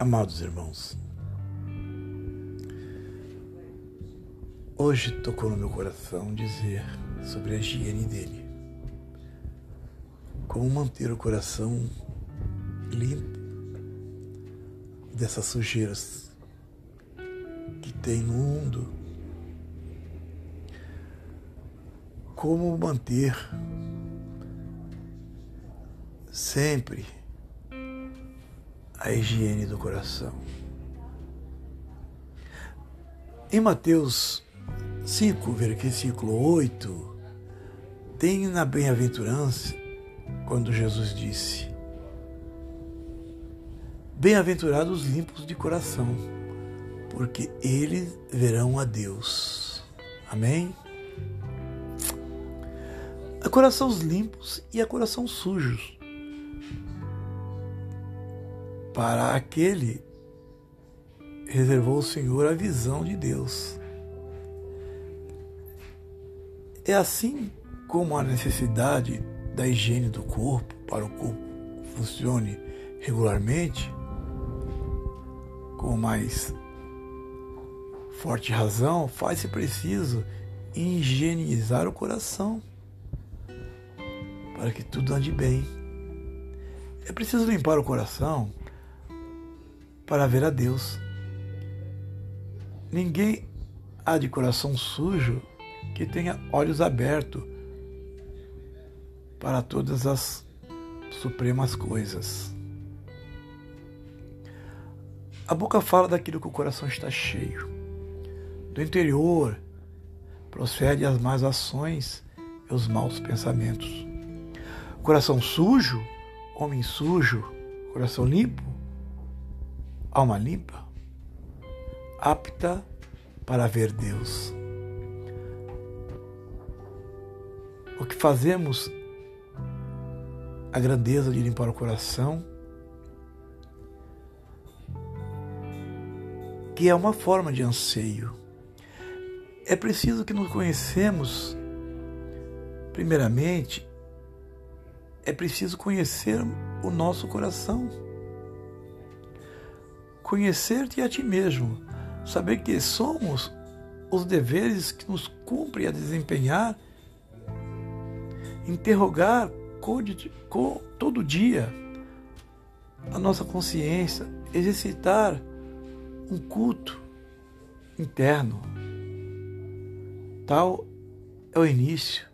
Amados irmãos, hoje tocou no meu coração dizer sobre a higiene dele. Como manter o coração limpo dessas sujeiras que tem no mundo. Como manter sempre a higiene do coração. Em Mateus 5, versículo 8, tem na bem-aventurança quando Jesus disse: Bem-aventurados os limpos de coração, porque eles verão a Deus. Amém? Há corações limpos e há corações sujos para aquele reservou o Senhor a visão de Deus. É assim como a necessidade da higiene do corpo para o corpo funcione regularmente, com mais forte razão, faz-se preciso higienizar o coração para que tudo ande bem. É preciso limpar o coração para ver a Deus. Ninguém há de coração sujo que tenha olhos abertos para todas as supremas coisas. A boca fala daquilo que o coração está cheio. Do interior procede as más ações e os maus pensamentos. Coração sujo, homem sujo, coração limpo, alma limpa, apta para ver Deus. O que fazemos, a grandeza de limpar o coração, que é uma forma de anseio. É preciso que nos conhecemos, primeiramente, é preciso conhecer o nosso coração conhecer-te a ti mesmo, saber que somos os deveres que nos cumpre a desempenhar, interrogar todo dia a nossa consciência, exercitar um culto interno. Tal é o início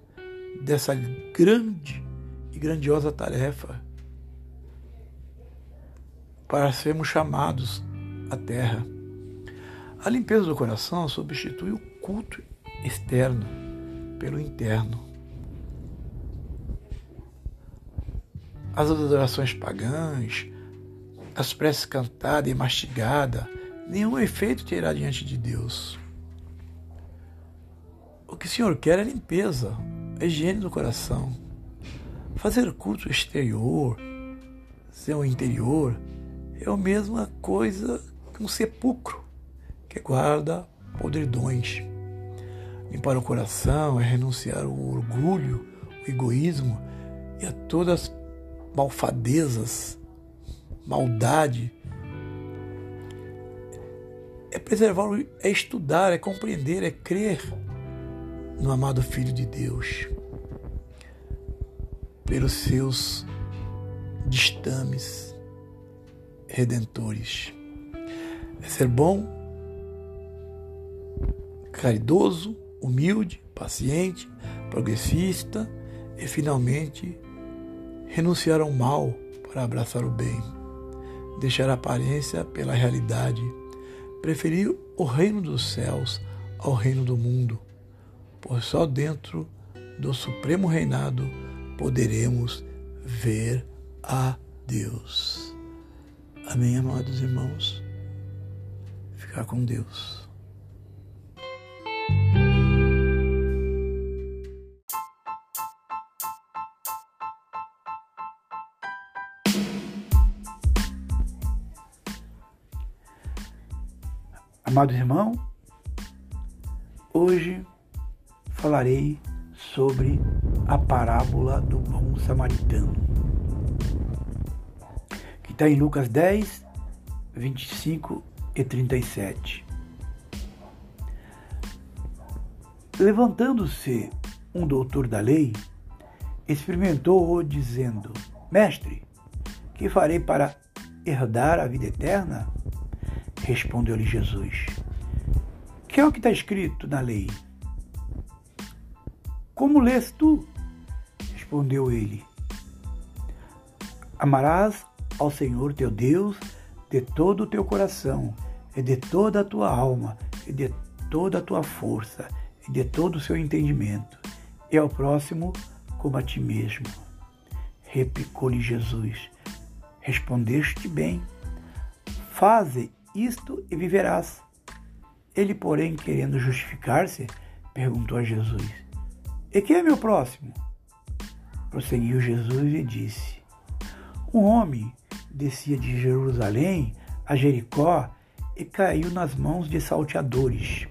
dessa grande e grandiosa tarefa para sermos chamados à terra. A limpeza do coração substitui o culto externo pelo interno. As adorações pagãs, as preces cantadas e mastigadas, nenhum efeito terá diante de Deus. O que o Senhor quer é limpeza, a higiene do coração. Fazer culto exterior, seu interior, é a mesma coisa que um sepulcro que guarda podridões. Limpar o coração é renunciar ao orgulho, o egoísmo e a todas as malfadezas, maldade. É preservar, é estudar, é compreender, é crer no amado Filho de Deus, pelos seus destames, redentores. É ser bom, caridoso, humilde, paciente, progressista e finalmente renunciar ao mal para abraçar o bem, deixar a aparência pela realidade, preferir o reino dos céus ao reino do mundo, pois só dentro do supremo reinado poderemos ver a Deus. Amém, amados irmãos? Ficar com Deus. Amado irmão, hoje falarei sobre a parábola do bom samaritano está em Lucas 10, 25 e 37. Levantando-se um doutor da lei, experimentou-o, dizendo: Mestre, que farei para herdar a vida eterna? Respondeu-lhe Jesus: Que é o que está escrito na lei? Como lês tu? Respondeu ele: Amarás ao Senhor teu Deus de todo o teu coração, e de toda a tua alma, e de toda a tua força, e de todo o seu entendimento, e ao próximo como a ti mesmo. Replicou-lhe Jesus: Respondeste bem. Faze isto e viverás. Ele, porém, querendo justificar-se, perguntou a Jesus: E quem é meu próximo? Prosseguiu Jesus e disse: Um homem descia de Jerusalém a Jericó e caiu nas mãos de salteadores,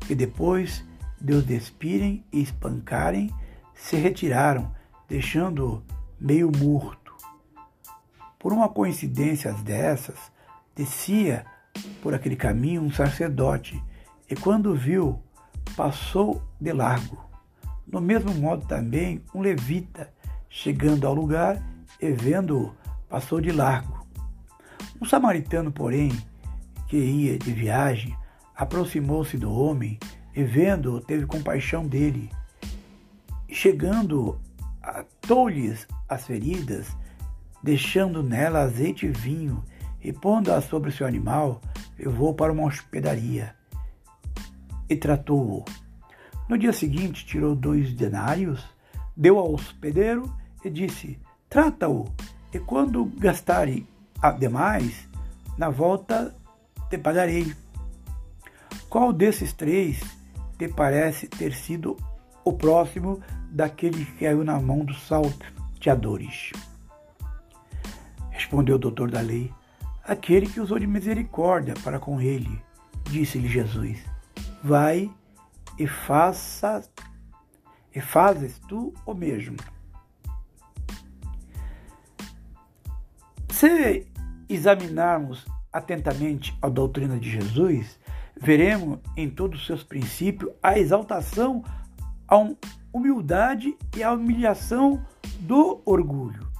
que depois de os despirem e espancarem, se retiraram, deixando-o meio morto. Por uma coincidência dessas, descia por aquele caminho um sacerdote e, quando viu, passou de largo. Do mesmo modo, também um levita, chegando ao lugar e vendo-o, passou de largo. Um samaritano, porém, que ia de viagem, aproximou-se do homem e, vendo-o, teve compaixão dele. Chegando, atou-lhes as feridas deixando nela azeite e vinho, e pondo-a sobre seu animal, levou para uma hospedaria e tratou-o. No dia seguinte, tirou dois denários, deu ao hospedeiro e disse: Trata-o, e quando gastarem demais, na volta te pagarei. Qual desses três te parece ter sido o próximo daquele que caiu na mão dos salteadores? Respondeu o doutor da lei: Aquele que usou de misericórdia para com ele. Disse-lhe Jesus: Vai e faça e fazes tu o mesmo. Se examinarmos atentamente a doutrina de Jesus, veremos em todos os seus princípios a exaltação, a humildade e a humilhação do orgulho.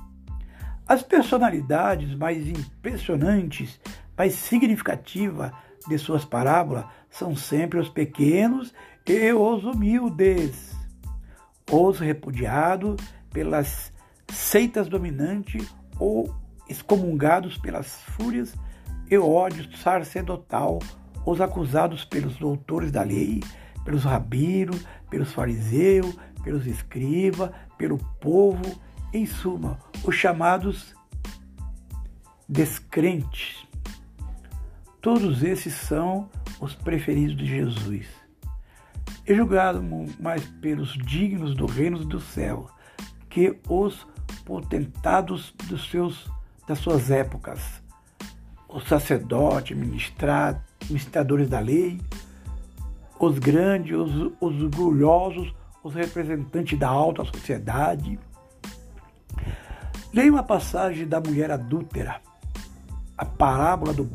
As personalidades mais impressionantes, mais significativas de suas parábolas são sempre os pequenos e os humildes, os repudiados pelas seitas dominantes ou excomungados pelas fúrias e ódio sacerdotal, os acusados pelos doutores da lei, pelos rabinos, pelos fariseus, pelos escribas, pelo povo em suma, os chamados descrentes. Todos esses são os preferidos de Jesus. E julgado mais pelos dignos do reino do céu que os potentados dos seus, das suas épocas, os sacerdotes, ministradores da lei, os grandes, os, os orgulhosos, os representantes da alta sociedade, Leia uma passagem da mulher adúltera, a parábola do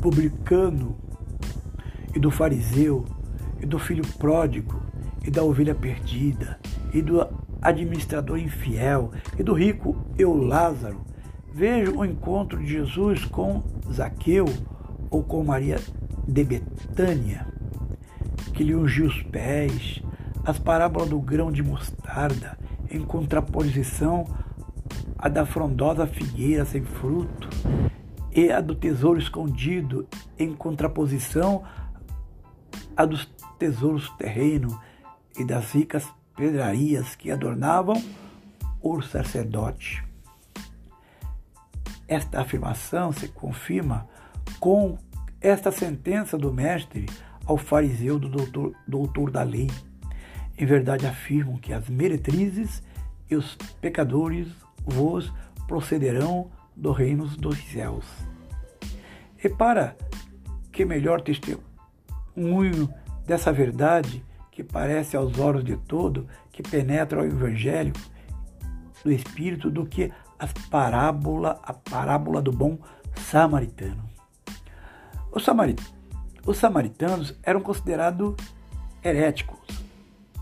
publicano e do fariseu, e do filho pródigo, e da ovelha perdida, e do administrador infiel, e do rico eu Lázaro. Veja o encontro de Jesus com Zaqueu ou com Maria de Betânia, que lhe ungiu os pés, as parábolas do grão de mostarda, em contraposição a da frondosa figueira sem fruto e a do tesouro escondido, em contraposição a dos tesouros terrenos e das ricas pedrarias que adornavam o sacerdote. Esta afirmação se confirma com esta sentença do mestre ao fariseu do doutor, doutor da lei. Em verdade afirmam que as meretrizes e os pecadores vos procederão do reino dos céus. E para que melhor testemunho dessa verdade que parece aos olhos de todo, que penetra o evangelho do Espírito, do que as parábola, a parábola do bom Samaritano. Os, samarit... Os samaritanos eram considerados heréticos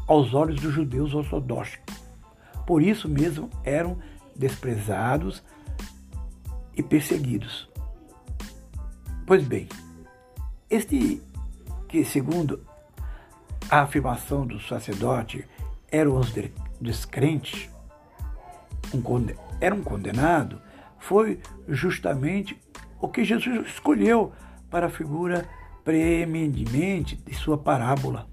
aos olhos dos judeus ortodoxos. Por isso mesmo eram desprezados e perseguidos. Pois bem, este que, segundo a afirmação do sacerdote, eram os descrentes, um era um condenado, foi justamente o que Jesus escolheu para a figura preeminentemente de sua parábola.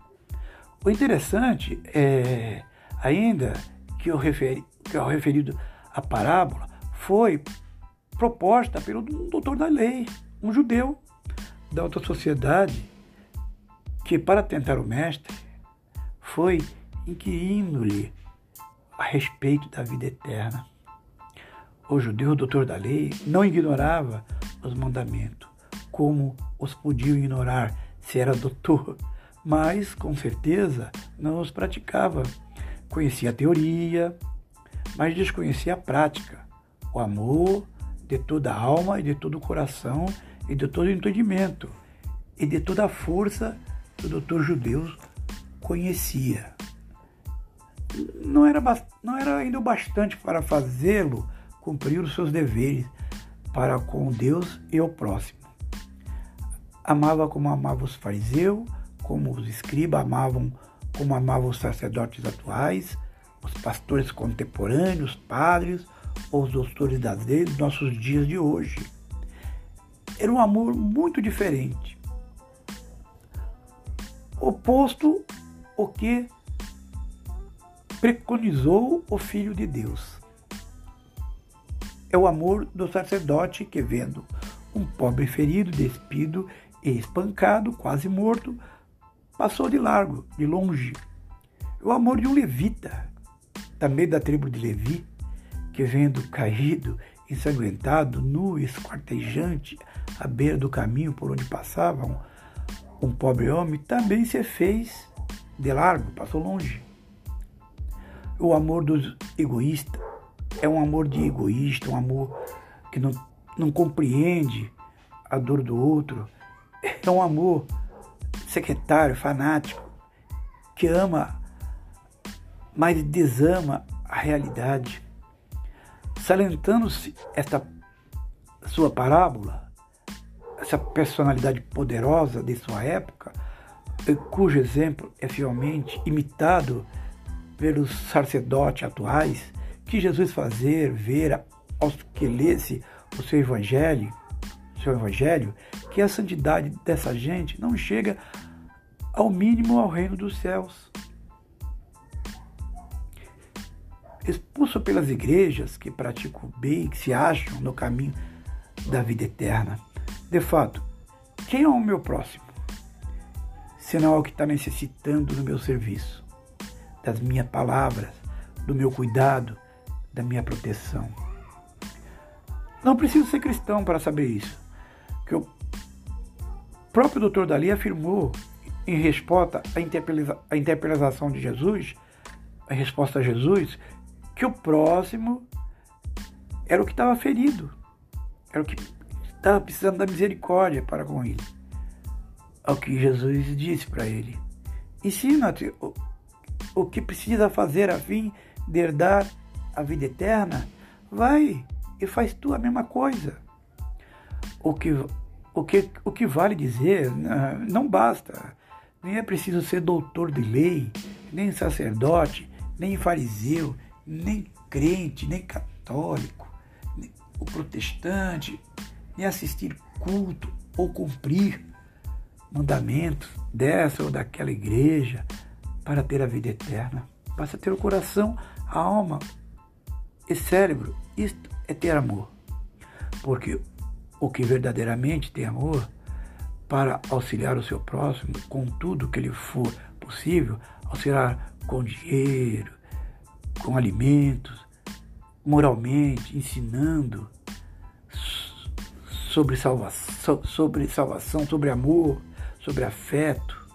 O interessante é ainda que o, referi, que o referido à parábola foi proposta pelo doutor da lei, um judeu da alta sociedade, que para tentar o mestre foi inquirindo-lhe a respeito da vida eterna. O judeu doutor da lei não ignorava os mandamentos, como os podiam ignorar se era doutor, mas com certeza não os praticava. Conhecia a teoria, mas desconhecia a prática, o amor de toda a alma e de todo o coração e de todo o entendimento e de toda a força que o doutor judeu conhecia. Não era, não era ainda o bastante para fazê-lo cumprir os seus deveres para com Deus e o próximo. Amava como amava os fariseus, como os escribas amavam, como amavam os sacerdotes atuais, os pastores contemporâneos, os padres, ou os doutores das leis dos nossos dias de hoje. Era um amor muito diferente. Oposto ao que preconizou o Filho de Deus. É o amor do sacerdote que, vendo um pobre ferido, despido e espancado, quase morto, passou de largo, de longe. O amor de um levita, também da tribo de Levi, que vendo caído, ensanguentado, nu, esquartejante, à beira do caminho por onde passava um, um pobre homem, também se fez de largo, passou longe. O amor dos egoístas é um amor de egoísta, um amor que não, não compreende a dor do outro. É um amor secretário, fanático, que ama, mas desama a realidade. Salentando-se esta sua parábola, essa personalidade poderosa de sua época, cujo exemplo é fielmente imitado pelos sacerdotes atuais, que Jesus fazer ver aos que lesse o seu evangelho, seu evangelho, que a santidade dessa gente não chega ao mínimo ao reino dos céus. expulso pelas igrejas que praticam bem, que se acham no caminho da vida eterna. De fato, quem é o meu próximo? Senão é o que está necessitando do meu serviço, das minhas palavras, do meu cuidado, da minha proteção. Não preciso ser cristão para saber isso, que o próprio doutor Dali afirmou em resposta à interpretação de Jesus, a resposta a Jesus, que o próximo era o que estava ferido, era o que estava precisando da misericórdia para com ele. Ao que Jesus disse para ele: Ensina-te o, o que precisa fazer a fim de herdar a vida eterna. Vai e faz tu a mesma coisa. O que, o que, o que vale dizer, não basta. Nem é preciso ser doutor de lei, nem sacerdote, nem fariseu, nem crente, nem católico, nem o protestante, nem assistir culto ou cumprir mandamentos dessa ou daquela igreja para ter a vida eterna. Basta ter o coração, a alma e cérebro. Isto é ter amor. Porque o que verdadeiramente tem amor para auxiliar o seu próximo com tudo que lhe for possível, auxiliar com dinheiro, com alimentos, moralmente, ensinando sobre salvação, sobre salvação, sobre amor, sobre afeto,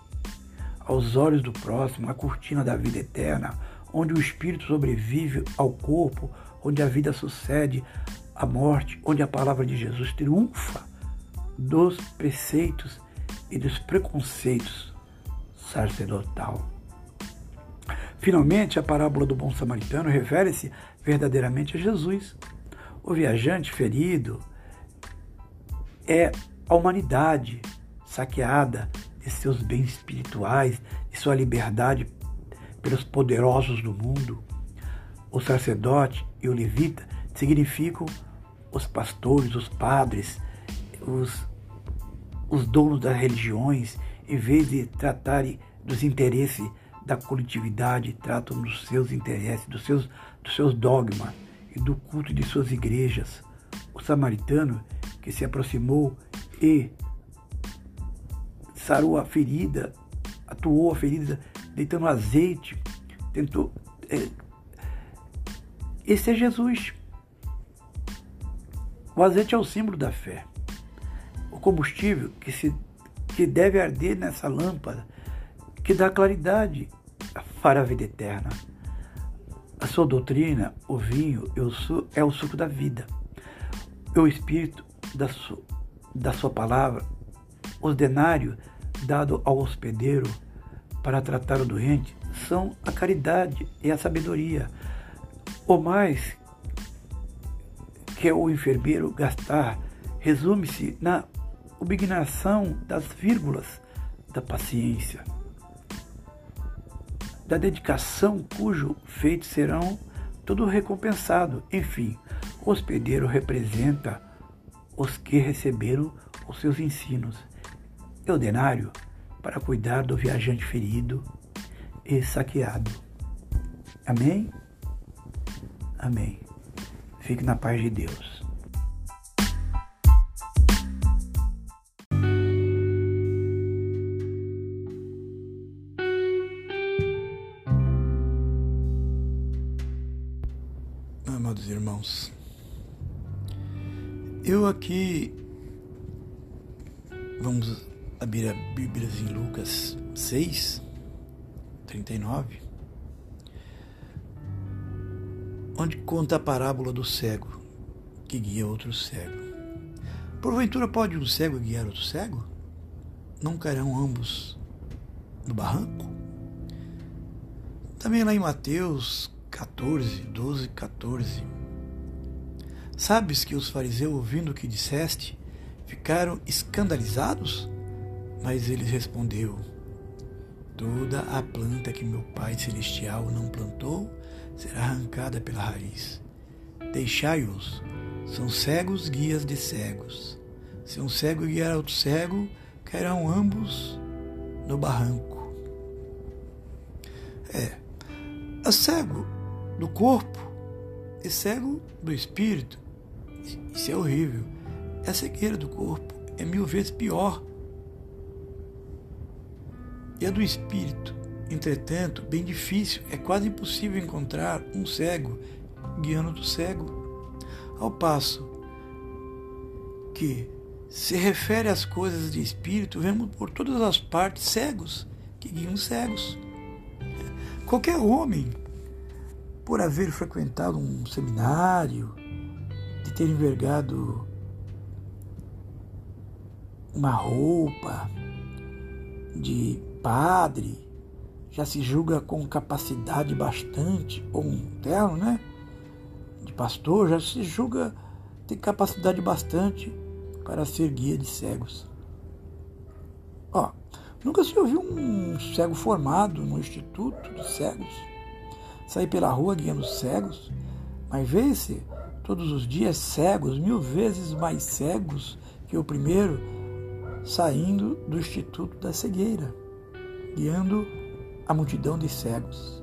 aos olhos do próximo, a cortina da vida eterna, onde o espírito sobrevive ao corpo, onde a vida sucede a morte, onde a palavra de Jesus triunfa dos preceitos e dos preconceitos sacerdotal. Finalmente, a parábola do bom samaritano refere-se verdadeiramente a Jesus. O viajante ferido é a humanidade saqueada de seus bens espirituais, de sua liberdade pelos poderosos do mundo. O sacerdote e o levita significam os pastores, os padres, os, os donos das religiões, em vez de tratarem dos interesses da coletividade, tratam dos seus interesses, dos seus, dos seus dogmas e do culto de suas igrejas. O samaritano que se aproximou e sarou a ferida, atuou a ferida, deitando azeite, tentou. É, esse é Jesus. O azeite é o símbolo da fé. O combustível que, se, que deve arder nessa lâmpada, que dá claridade para a vida eterna. A sua doutrina, o vinho, é o suco da vida. O espírito da, su, da sua palavra, os denários dado ao hospedeiro para tratar o doente, são a caridade e a sabedoria. O mais que é o enfermeiro gastar resume-se na obignação das vírgulas da paciência, da dedicação cujo feitos serão todo recompensado. Enfim, o hospedeiro representa os que receberam os seus ensinos e o denário para cuidar do viajante ferido e saqueado. Amém? Amém. Fique na paz de Deus. Amados irmãos, eu aqui conta a parábola do cego que guia outro cego. Porventura pode um cego guiar outro cego? Não cairão ambos no barranco? Também lá em Mateus 14, 12, 14. Sabes que os fariseus, ouvindo o que disseste, ficaram escandalizados? Mas ele respondeu: Toda a planta que meu Pai Celestial não plantou será arrancada pela raiz. Deixai-os, são cegos guias de cegos. Se um cego guiar outro cego, cairão ambos no barranco. É, é cego do corpo e cego do espírito. Isso é horrível. A cegueira do corpo é mil vezes pior. E a do espírito Entretanto, bem difícil, é quase impossível encontrar um cego guiando do cego. Ao passo que se refere às coisas de espírito, vemos por todas as partes cegos que guiam cegos. Qualquer homem, por haver frequentado um seminário, de ter envergado uma roupa de padre, já se julga com capacidade bastante, ou um terno, né? De pastor, já se julga ter capacidade bastante para ser guia de cegos. Ó, nunca se ouviu um cego formado no Instituto de Cegos sair pela rua guiando cegos, mas vê-se todos os dias cegos, mil vezes mais cegos que o primeiro, saindo do Instituto da Cegueira, guiando a multidão de cegos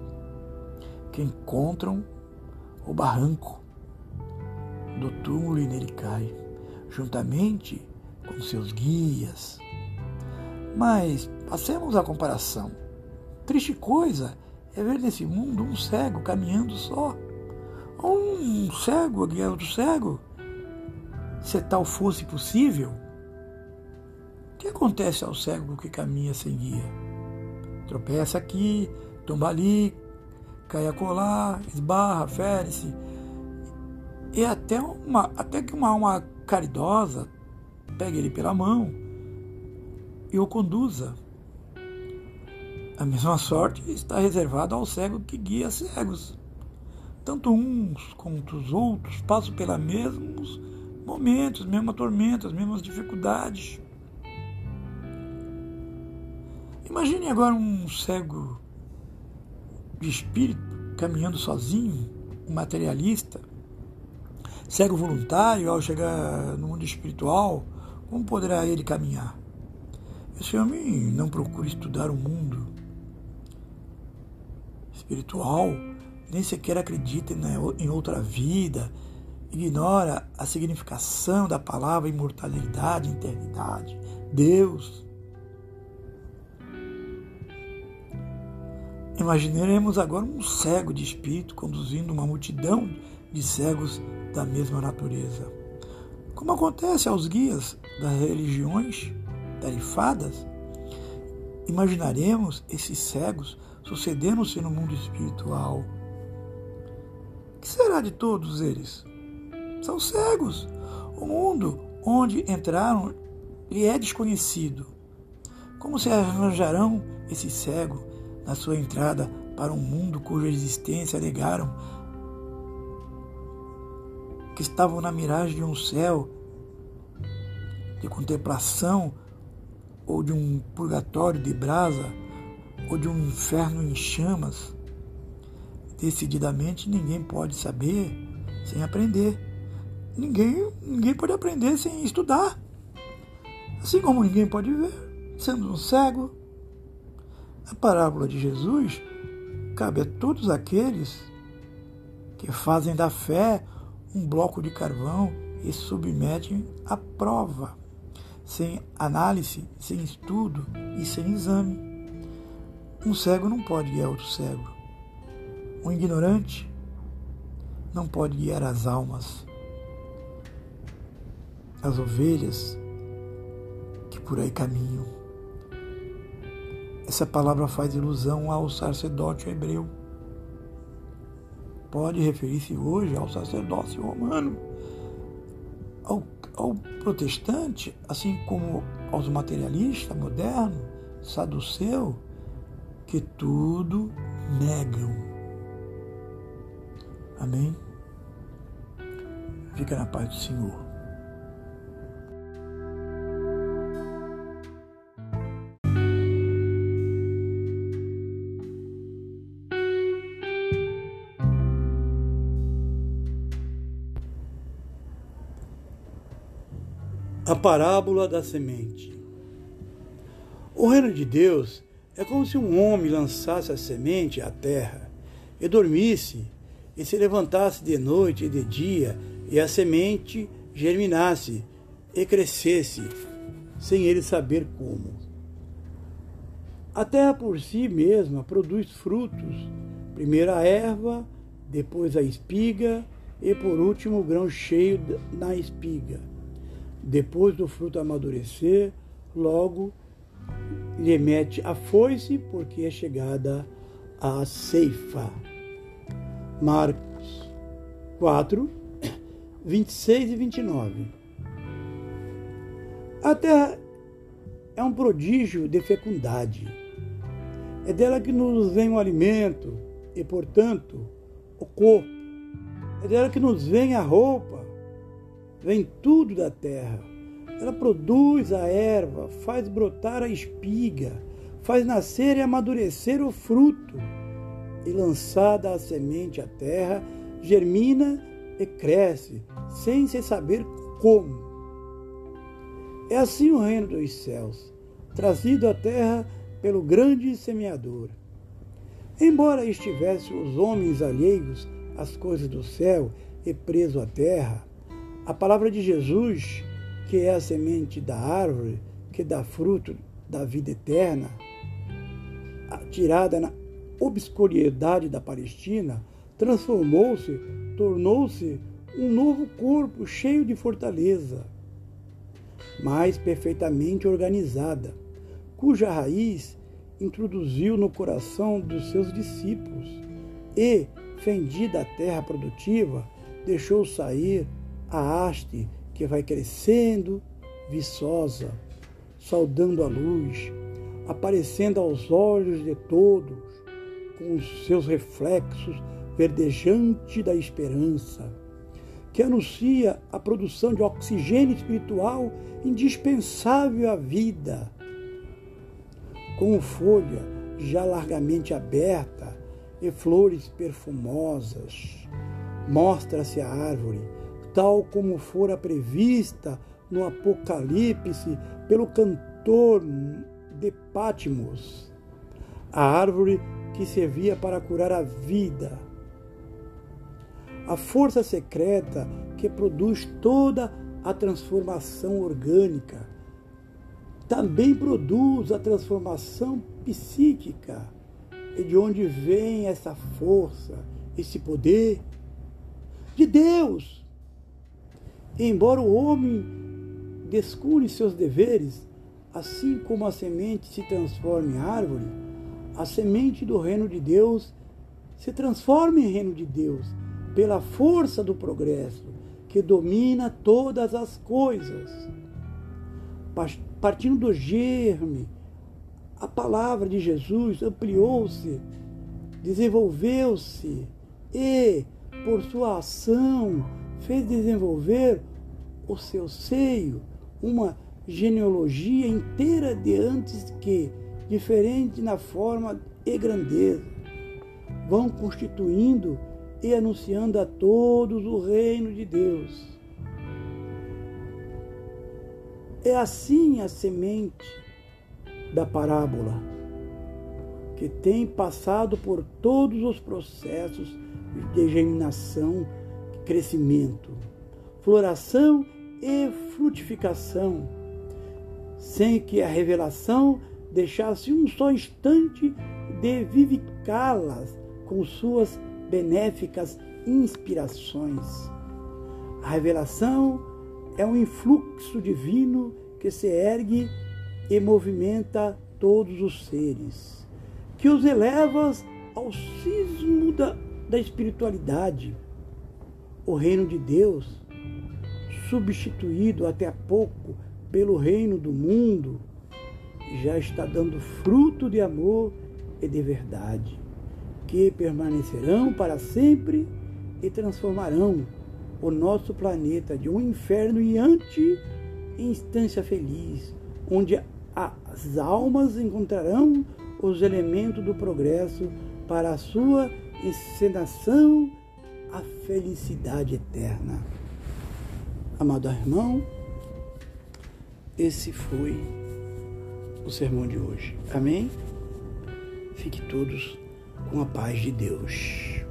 que encontram o barranco do túmulo e nele cai, juntamente com seus guias. Mas passemos à comparação. Triste coisa é ver nesse mundo um cego caminhando só, ou um cego guiar outro cego. Se tal fosse possível, o que acontece ao cego que caminha sem guia? Tropeça aqui, tomba ali, cai acolá, esbarra, fere-se. E até, uma, até que uma alma caridosa pegue ele pela mão e o conduza. A mesma sorte está reservada ao cego que guia cegos. Tanto uns quanto os outros passam pelos mesmos momentos, mesmas tormentas, mesmas dificuldades. Imagine agora um cego de espírito caminhando sozinho, um materialista, cego voluntário ao chegar no mundo espiritual, como poderá ele caminhar? Esse homem não procura estudar o mundo espiritual, nem sequer acredita em outra vida, ignora a significação da palavra imortalidade, eternidade, Deus. Imaginaremos agora um cego de espírito conduzindo uma multidão de cegos da mesma natureza. Como acontece aos guias das religiões tarifadas, imaginaremos esses cegos sucedendo-se no mundo espiritual. O que será de todos eles? São cegos. O mundo onde entraram lhe é desconhecido. Como se arranjarão esse cego na sua entrada para um mundo cuja existência negaram, que estavam na miragem de um céu de contemplação ou de um purgatório de brasa ou de um inferno em chamas? Decididamente ninguém pode saber sem aprender. Ninguém, ninguém pode aprender sem estudar. Assim como ninguém pode ver, sendo um cego, a parábola de Jesus cabe a todos aqueles que fazem da fé um bloco de carvão e submetem à prova, sem análise, sem estudo e sem exame. Um cego não pode guiar outro cego. Um ignorante não pode guiar as almas, as ovelhas que por aí caminham. Essa palavra faz ilusão ao sacerdote hebreu. Pode referir-se hoje ao sacerdócio romano, ao, ao protestante, assim como aos materialistas modernos, saduceu, que tudo negam. Amém? Fica na paz do Senhor. A parábola da semente. O reino de Deus é como se um homem lançasse a semente à terra e dormisse, e se levantasse de noite e de dia, e a semente germinasse e crescesse, sem ele saber como. A terra por si mesma produz frutos, primeiro a erva, depois a espiga e por último o grão cheio na espiga depois do fruto amadurecer, logo lhe mete a foice, porque é chegada a ceifa. Marcos 4, 26 e 29. A terra é um prodígio de fecundade. É dela que nos vem o alimento e, portanto, o corpo. É dela que nos vem a roupa vem tudo da terra. Ela produz a erva, faz brotar a espiga, faz nascer e amadurecer o fruto. E lançada a semente à terra, germina e cresce, sem se saber como. É assim o reino dos céus, trazido à terra pelo grande semeador. Embora estivesse os homens alheios às coisas do céu e preso à terra, a palavra de Jesus, que é a semente da árvore, que dá fruto da vida eterna, tirada na obscuridade da Palestina, transformou-se, tornou-se um novo corpo cheio de fortaleza, mais perfeitamente organizada, cuja raiz introduziu no coração dos seus discípulos e, fendida a terra produtiva, deixou sair a haste que vai crescendo, viçosa, saudando a luz, aparecendo aos olhos de todos, com os seus reflexos verdejante da esperança, que anuncia a produção de oxigênio espiritual indispensável à vida. Com folha já largamente aberta e flores perfumosas, mostra-se a árvore tal como fora prevista no Apocalipse pelo cantor de Patmos, a árvore que servia para curar a vida, a força secreta que produz toda a transformação orgânica, também produz a transformação psíquica. E de onde vem essa força, esse poder? De Deus. Embora o homem descure seus deveres, assim como a semente se transforma em árvore, a semente do reino de Deus se transforma em reino de Deus pela força do progresso que domina todas as coisas. Partindo do germe, a palavra de Jesus ampliou-se, desenvolveu-se e, por sua ação, fez desenvolver o seu seio uma genealogia inteira de antes que, diferente na forma e grandeza, vão constituindo e anunciando a todos o reino de Deus. É assim a semente da parábola, que tem passado por todos os processos de germinação crescimento, floração e frutificação, sem que a revelação deixasse um só instante de vivificá-las com suas benéficas inspirações. A revelação é um influxo divino que se ergue e movimenta todos os seres, que os eleva ao cismo da, da espiritualidade o reino de Deus, substituído até há pouco pelo reino do mundo, já está dando fruto de amor e de verdade, que permanecerão para sempre e transformarão o nosso planeta de um inferno iante em instância feliz, onde as almas encontrarão os elementos do progresso para a sua encenação a felicidade eterna. Amado irmão, esse foi o sermão de hoje. Amém? Fique todos com a paz de Deus.